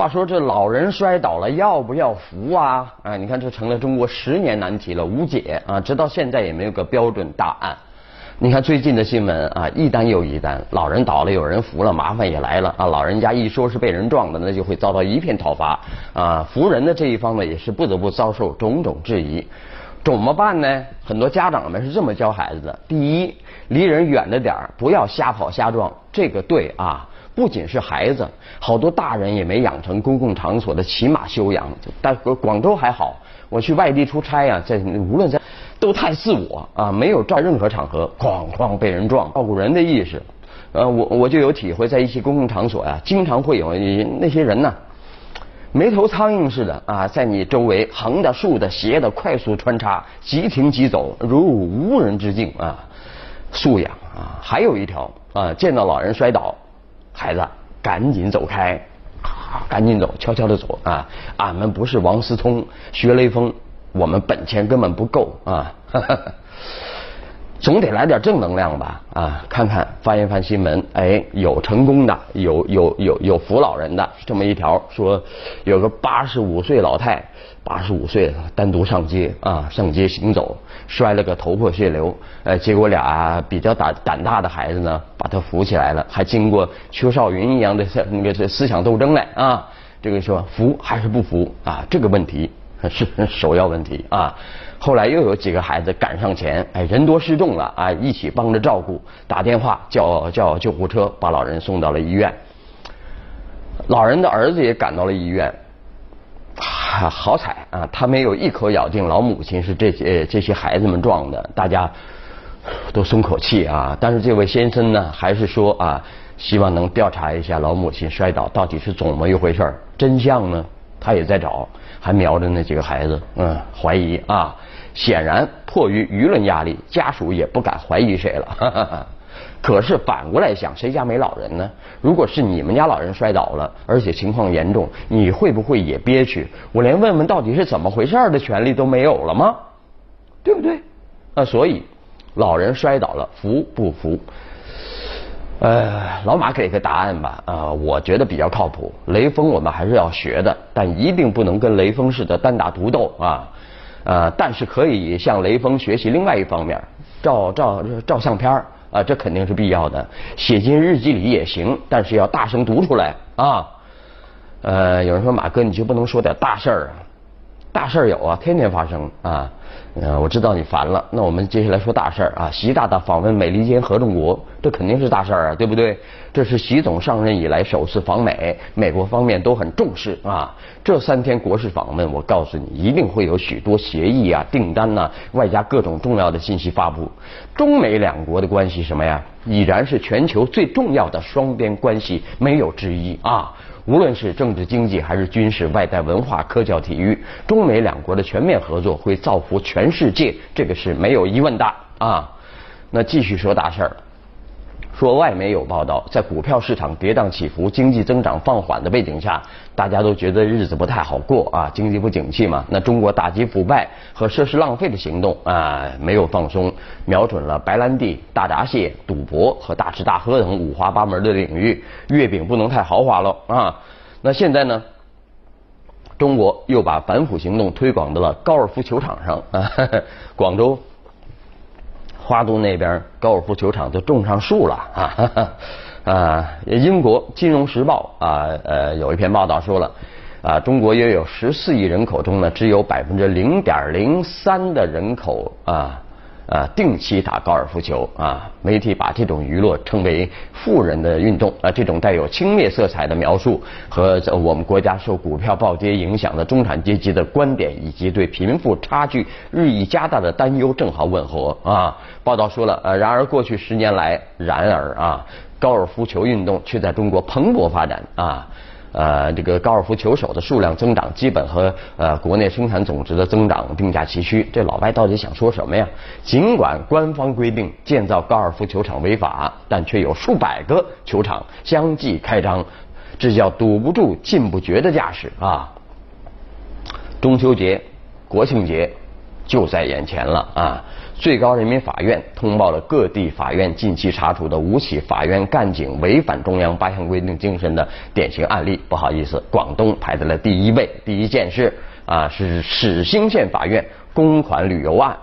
话说这老人摔倒了要不要扶啊？啊，你看这成了中国十年难题了，无解啊！直到现在也没有个标准答案。你看最近的新闻啊，一单又一单，老人倒了有人扶了，麻烦也来了啊！老人家一说是被人撞的，那就会遭到一片讨伐啊！扶人的这一方呢，也是不得不遭受种种质疑。怎么办呢？很多家长们是这么教孩子的：第一，离人远着点儿，不要瞎跑瞎撞，这个对啊。不仅是孩子，好多大人也没养成公共场所的起码修养。但广州还好，我去外地出差啊，在无论在都太自我啊，没有照任何场合哐哐被人撞，照顾人的意识。呃，我我就有体会，在一些公共场所呀，经常会有那些人呢，没头苍蝇似的啊，在你周围横的、竖的、斜的快速穿插，即停即走，如无人之境啊。素养啊，还有一条啊，见到老人摔倒。孩子，赶紧走开，赶紧走，悄悄的走啊！俺们不是王思聪、学雷锋，我们本钱根本不够啊！总得来点正能量吧啊！看看翻一翻新闻，哎，有成功的，有有有有扶老人的，这么一条说，有个八十五岁老太。八十五岁，单独上街啊，上街行走，摔了个头破血流，呃，结果俩比较胆胆大的孩子呢，把他扶起来了，还经过邱少云一样的 那个思想斗争嘞啊，这个说扶还是不扶啊，这个问题是 首要问题啊。后来又有几个孩子赶上前，哎，人多势众了啊，一起帮着照顾，打电话叫叫救护车，把老人送到了医院。老人的儿子也赶到了医院。好彩啊，他没有一口咬定老母亲是这些这些孩子们撞的，大家都松口气啊。但是这位先生呢，还是说啊，希望能调查一下老母亲摔倒到底是怎么一回事真相呢，他也在找，还瞄着那几个孩子，嗯，怀疑啊。显然，迫于舆论压力，家属也不敢怀疑谁了。哈哈可是反过来想，谁家没老人呢？如果是你们家老人摔倒了，而且情况严重，你会不会也憋屈？我连问问到底是怎么回事的权利都没有了吗？对不对？那，所以老人摔倒了，服不服？呃，老马给个答案吧。啊，我觉得比较靠谱。雷锋我们还是要学的，但一定不能跟雷锋似的单打独斗啊。呃，但是可以向雷锋学习另外一方面，照照照相片。啊，这肯定是必要的，写进日记里也行，但是要大声读出来啊。呃，有人说马哥，你就不能说点大事儿啊？大事儿有啊，天天发生啊。呃，我知道你烦了，那我们接下来说大事儿啊。习大大访问美利坚合众国，这肯定是大事儿啊，对不对？这是习总上任以来首次访美，美国方面都很重视啊。这三天国事访问，我告诉你，一定会有许多协议啊、订单呐，外加各种重要的信息发布。中美两国的关系什么呀？已然是全球最重要的双边关系，没有之一啊。无论是政治、经济还是军事、外带、文化、科教、体育，中美两国的全面合作会造福全世界，这个是没有疑问的啊。那继续说大事儿。说外媒有报道，在股票市场跌宕起伏、经济增长放缓的背景下，大家都觉得日子不太好过啊，经济不景气嘛。那中国打击腐败和奢侈浪费的行动啊，没有放松，瞄准了白兰地、大闸蟹、赌博和大吃大喝等五花八门的领域。月饼不能太豪华了啊。那现在呢，中国又把反腐行动推广到了高尔夫球场上啊，广州。花都那边高尔夫球场都种上树了 啊！啊，英国《金融时报》啊呃有一篇报道说了，啊中国约有十四亿人口中呢，只有百分之零点零三的人口啊。啊，定期打高尔夫球啊！媒体把这种娱乐称为“富人的运动”啊，这种带有轻蔑色彩的描述和我们国家受股票暴跌影响的中产阶级的观点，以及对贫富差距日益加大的担忧正好吻合啊。报道说了，呃，然而过去十年来，然而啊，高尔夫球运动却在中国蓬勃发展啊。呃，这个高尔夫球手的数量增长基本和呃国内生产总值的增长并驾齐驱。这老外到底想说什么呀？尽管官方规定建造高尔夫球场违法，但却有数百个球场相继开张，这叫堵不住进不绝的架势啊！中秋节、国庆节、就在眼前了啊！最高人民法院通报了各地法院近期查处的五起法院干警违反中央八项规定精神的典型案例。不好意思，广东排在了第一位。第一件事啊，是始兴县法院公款旅游案。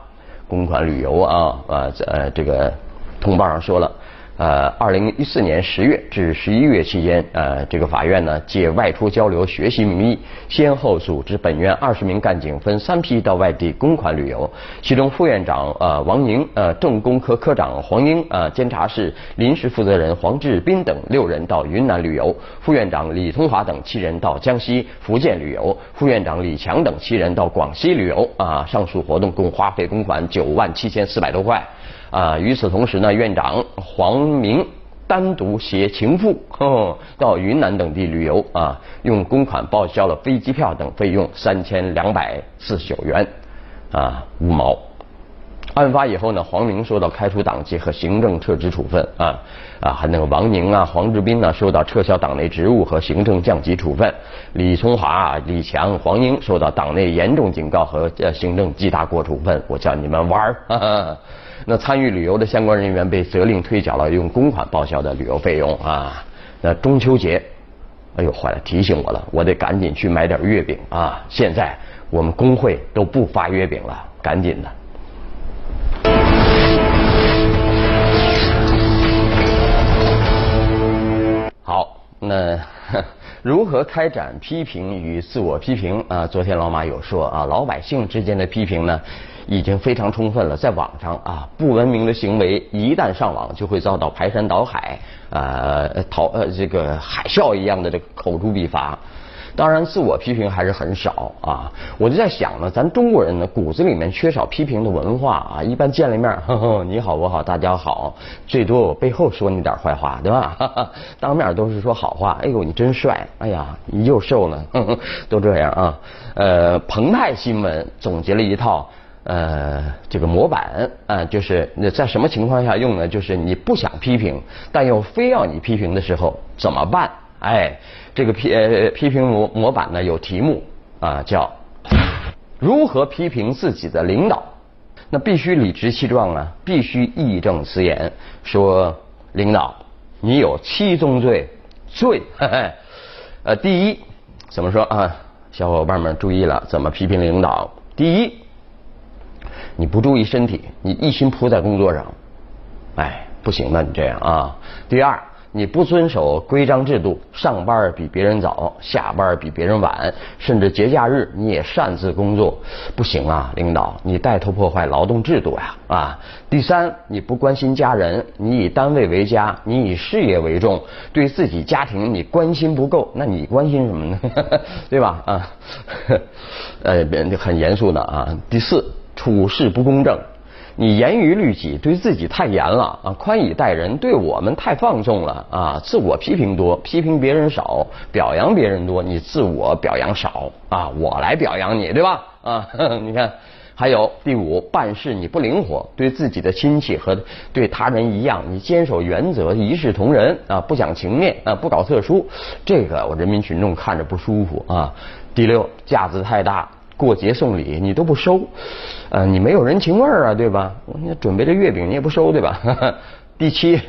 公款旅游啊，呃呃，这个通报上说了。呃，二零一四年十月至十一月期间，呃，这个法院呢借外出交流学习名义，先后组织本院二十名干警分三批到外地公款旅游。其中副院长呃王宁、呃政工科科长黄英、呃监察室临时负责人黄志斌等六人到云南旅游，副院长李通华等七人到江西、福建旅游，副院长李强等七人到广西旅游。啊，上述活动共花费公款九万七千四百多块。啊，与此同时呢，院长黄明单独携情妇到云南等地旅游啊，用公款报销了飞机票等费用三千两百四十九元啊五毛。案发以后呢，黄明受到开除党籍和行政撤职处分啊啊，还那个王宁啊、黄志斌呢受到撤销党内职务和行政降级处分，李聪华、李强、黄英受到党内严重警告和行政记大过处分。我叫你们玩儿。那参与旅游的相关人员被责令退缴了用公款报销的旅游费用啊。那中秋节，哎呦坏了，提醒我了，我得赶紧去买点月饼啊。现在我们工会都不发月饼了，赶紧的。好，那如何开展批评与自我批评啊？昨天老马有说啊，老百姓之间的批评呢？已经非常充分了，在网上啊，不文明的行为一旦上网，就会遭到排山倒海啊，逃呃这个海啸一样的这个口诛笔伐。当然，自我批评还是很少啊。我就在想呢，咱中国人呢骨子里面缺少批评的文化啊。一般见了面，呵呵，你好我好大家好，最多我背后说你点坏话，对吧？哈 哈当面都是说好话。哎呦，你真帅！哎呀，你又瘦了，都这样啊。呃，澎湃新闻总结了一套。呃，这个模板啊，就是那在什么情况下用呢？就是你不想批评，但又非要你批评的时候怎么办？哎，这个批呃批评模模板呢有题目啊，叫如何批评自己的领导？那必须理直气壮啊，必须义正辞严，说领导你有七宗罪，罪 呃第一怎么说啊？小伙伴们注意了，怎么批评领导？第一。你不注意身体，你一心扑在工作上，哎，不行的，你这样啊。第二，你不遵守规章制度，上班比别人早，下班比别人晚，甚至节假日你也擅自工作，不行啊，领导，你带头破坏劳动制度呀啊。第三，你不关心家人，你以单位为家，你以事业为重，对自己家庭你关心不够，那你关心什么呢？对吧？啊，呃，很严肃的啊。第四。处事不公正，你严于律己，对自己太严了啊！宽以待人，对我们太放纵了啊！自我批评多，批评别人少，表扬别人多，你自我表扬少啊！我来表扬你，对吧？啊，你看，还有第五，办事你不灵活，对自己的亲戚和对他人一样，你坚守原则，一视同仁啊，不讲情面啊，不搞特殊，这个我人民群众看着不舒服啊！第六，架子太大。过节送礼你都不收，呃，你没有人情味儿啊，对吧？你准备的月饼你也不收，对吧？第七，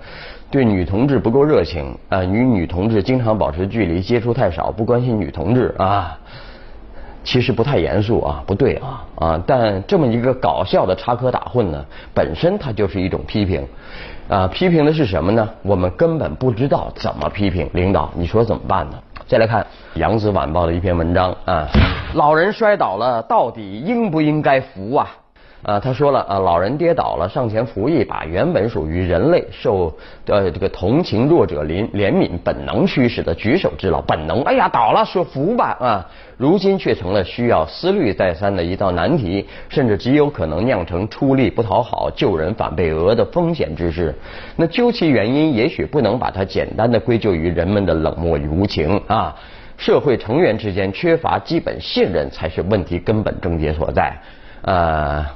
对女同志不够热情啊，与女同志经常保持距离，接触太少，不关心女同志啊，其实不太严肃啊，不对啊啊！但这么一个搞笑的插科打诨呢，本身它就是一种批评啊，批评的是什么呢？我们根本不知道怎么批评领导，你说怎么办呢？再来看《扬子晚报》的一篇文章啊，老人摔倒了，到底应不应该扶啊？啊，他说了啊，老人跌倒了，上前扶一把，原本属于人类受呃这个同情弱者怜怜悯本能驱使的举手之劳，本能，哎呀倒了，说扶吧啊，如今却成了需要思虑再三的一道难题，甚至极有可能酿成出力不讨好、救人反被讹的风险之事。那究其原因，也许不能把它简单的归咎于人们的冷漠与无情啊，社会成员之间缺乏基本信任才是问题根本症结所在，呃。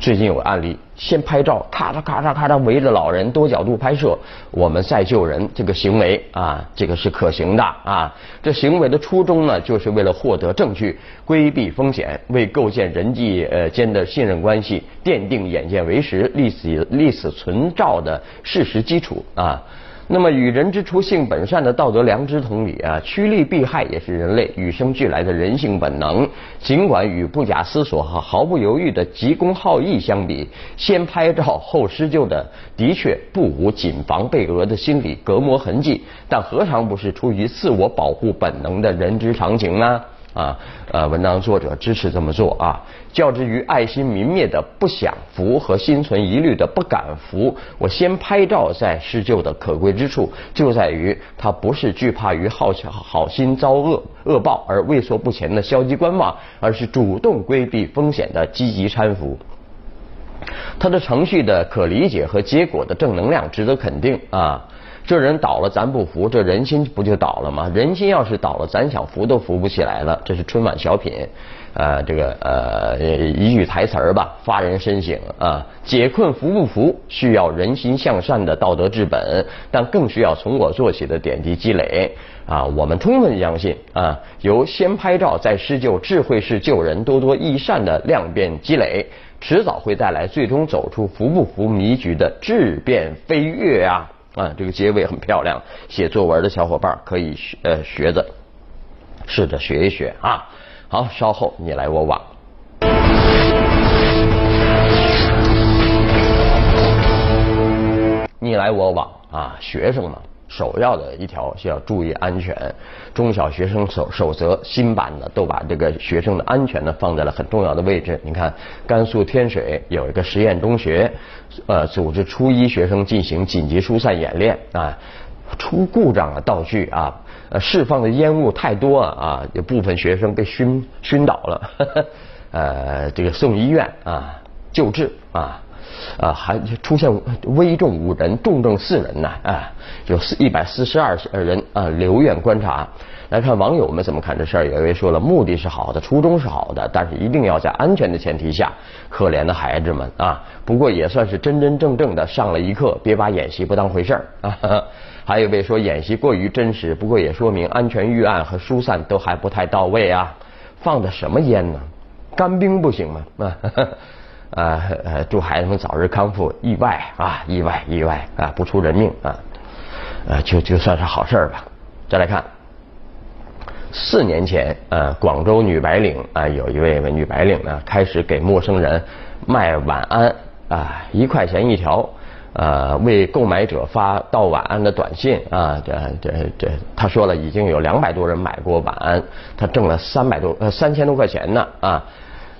最近有案例，先拍照，咔嚓咔嚓咔嚓围着老人多角度拍摄，我们再救人，这个行为啊，这个是可行的啊。这行为的初衷呢，就是为了获得证据，规避风险，为构建人际呃间的信任关系奠定眼见为实、历史历史存照的事实基础啊。那么与人之初性本善的道德良知同理啊，趋利避害也是人类与生俱来的人性本能。尽管与不假思索和毫不犹豫的急公好义相比，先拍照后施救的的确不无谨防被讹的心理隔膜痕迹，但何尝不是出于自我保护本能的人之常情呢？啊，呃，文章作者支持这么做啊。较之于爱心泯灭的不想扶和心存疑虑的不敢扶，我先拍照再施救的可贵之处，就在于他不是惧怕于好好心遭恶恶报而畏缩不前的消极观望，而是主动规避风险的积极搀扶。他的程序的可理解和结果的正能量值得肯定啊。这人倒了，咱不服，这人心不就倒了吗？人心要是倒了，咱想扶都扶不起来了。这是春晚小品，呃，这个呃一句台词儿吧，发人深省啊。解困扶不扶，需要人心向善的道德治本，但更需要从我做起的点滴积累啊。我们充分相信啊，由先拍照再施救，智慧式救人，多多益善的量变积累，迟早会带来最终走出扶不扶迷局的质变飞跃啊。啊，这个结尾很漂亮，写作文的小伙伴可以学呃学着，试着学一学啊。好，稍后你来我往，你来我往啊，学生们。首要的一条是要注意安全，中小学生守守则新版的都把这个学生的安全呢放在了很重要的位置。你看，甘肃天水有一个实验中学，呃，组织初一学生进行紧急疏散演练啊，出故障了道具啊，呃，释放的烟雾太多啊，有部分学生被熏熏倒了，呃，这个送医院啊救治啊。啊，还出现危重五人，重症四人呢，啊，有四一百四十二人啊留院观察。来看网友们怎么看这事儿，有一位说了，目的是好的，初衷是好的，但是一定要在安全的前提下。可怜的孩子们啊，不过也算是真真正正的上了一课，别把演习不当回事儿 啊。还有一位说演习过于真实，不过也说明安全预案和疏散都还不太到位啊。放的什么烟呢？干冰不行吗？啊。啊呃，祝孩子们早日康复，意外啊，意外意外啊，不出人命啊，呃，就就算是好事吧。再来看，四年前，呃，广州女白领啊，有一位女白领呢，开始给陌生人卖晚安啊，一块钱一条，呃，为购买者发到晚安的短信啊，这这这，他说了，已经有两百多人买过晚安，他挣了三百多呃三千多块钱呢啊。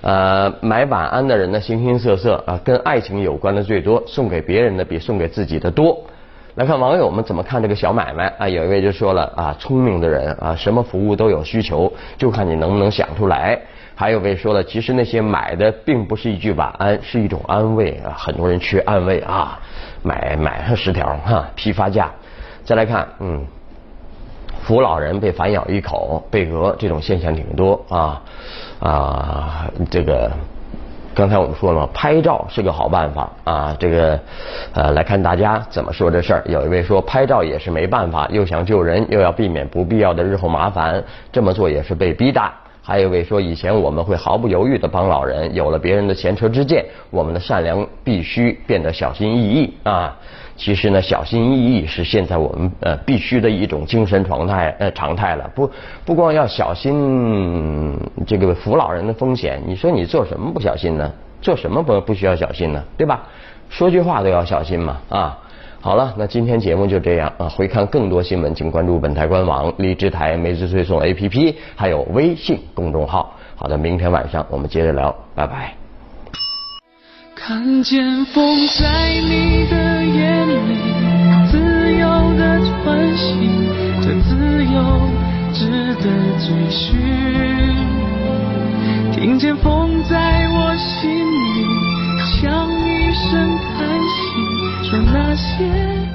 呃，买晚安的人呢，形形色色啊，跟爱情有关的最多，送给别人的比送给自己的多。来看网友们怎么看这个小买卖啊？有一位就说了啊，聪明的人啊，什么服务都有需求，就看你能不能想出来。还有位说了，其实那些买的并不是一句晚安，是一种安慰啊，很多人缺安慰啊，买买上十条哈，批发价。再来看，嗯。扶老人被反咬一口被讹这种现象挺多啊啊，这个刚才我们说了，拍照是个好办法啊。这个呃，来看大家怎么说这事儿。有一位说拍照也是没办法，又想救人，又要避免不必要的日后麻烦，这么做也是被逼的。还有一位说，以前我们会毫不犹豫的帮老人，有了别人的前车之鉴，我们的善良必须变得小心翼翼啊。其实呢，小心翼翼是现在我们呃必须的一种精神状态呃常态了。不不光要小心这个扶老人的风险，你说你做什么不小心呢？做什么不不需要小心呢？对吧？说句话都要小心嘛啊！好了，那今天节目就这样啊。回看更多新闻，请关注本台官网、荔枝台、每日推送 APP，还有微信公众号。好的，明天晚上我们接着聊，拜拜。看见风在你的眼里，自由的喘息，这自由值得追寻。听见风在我心里，像一声叹息，说那些。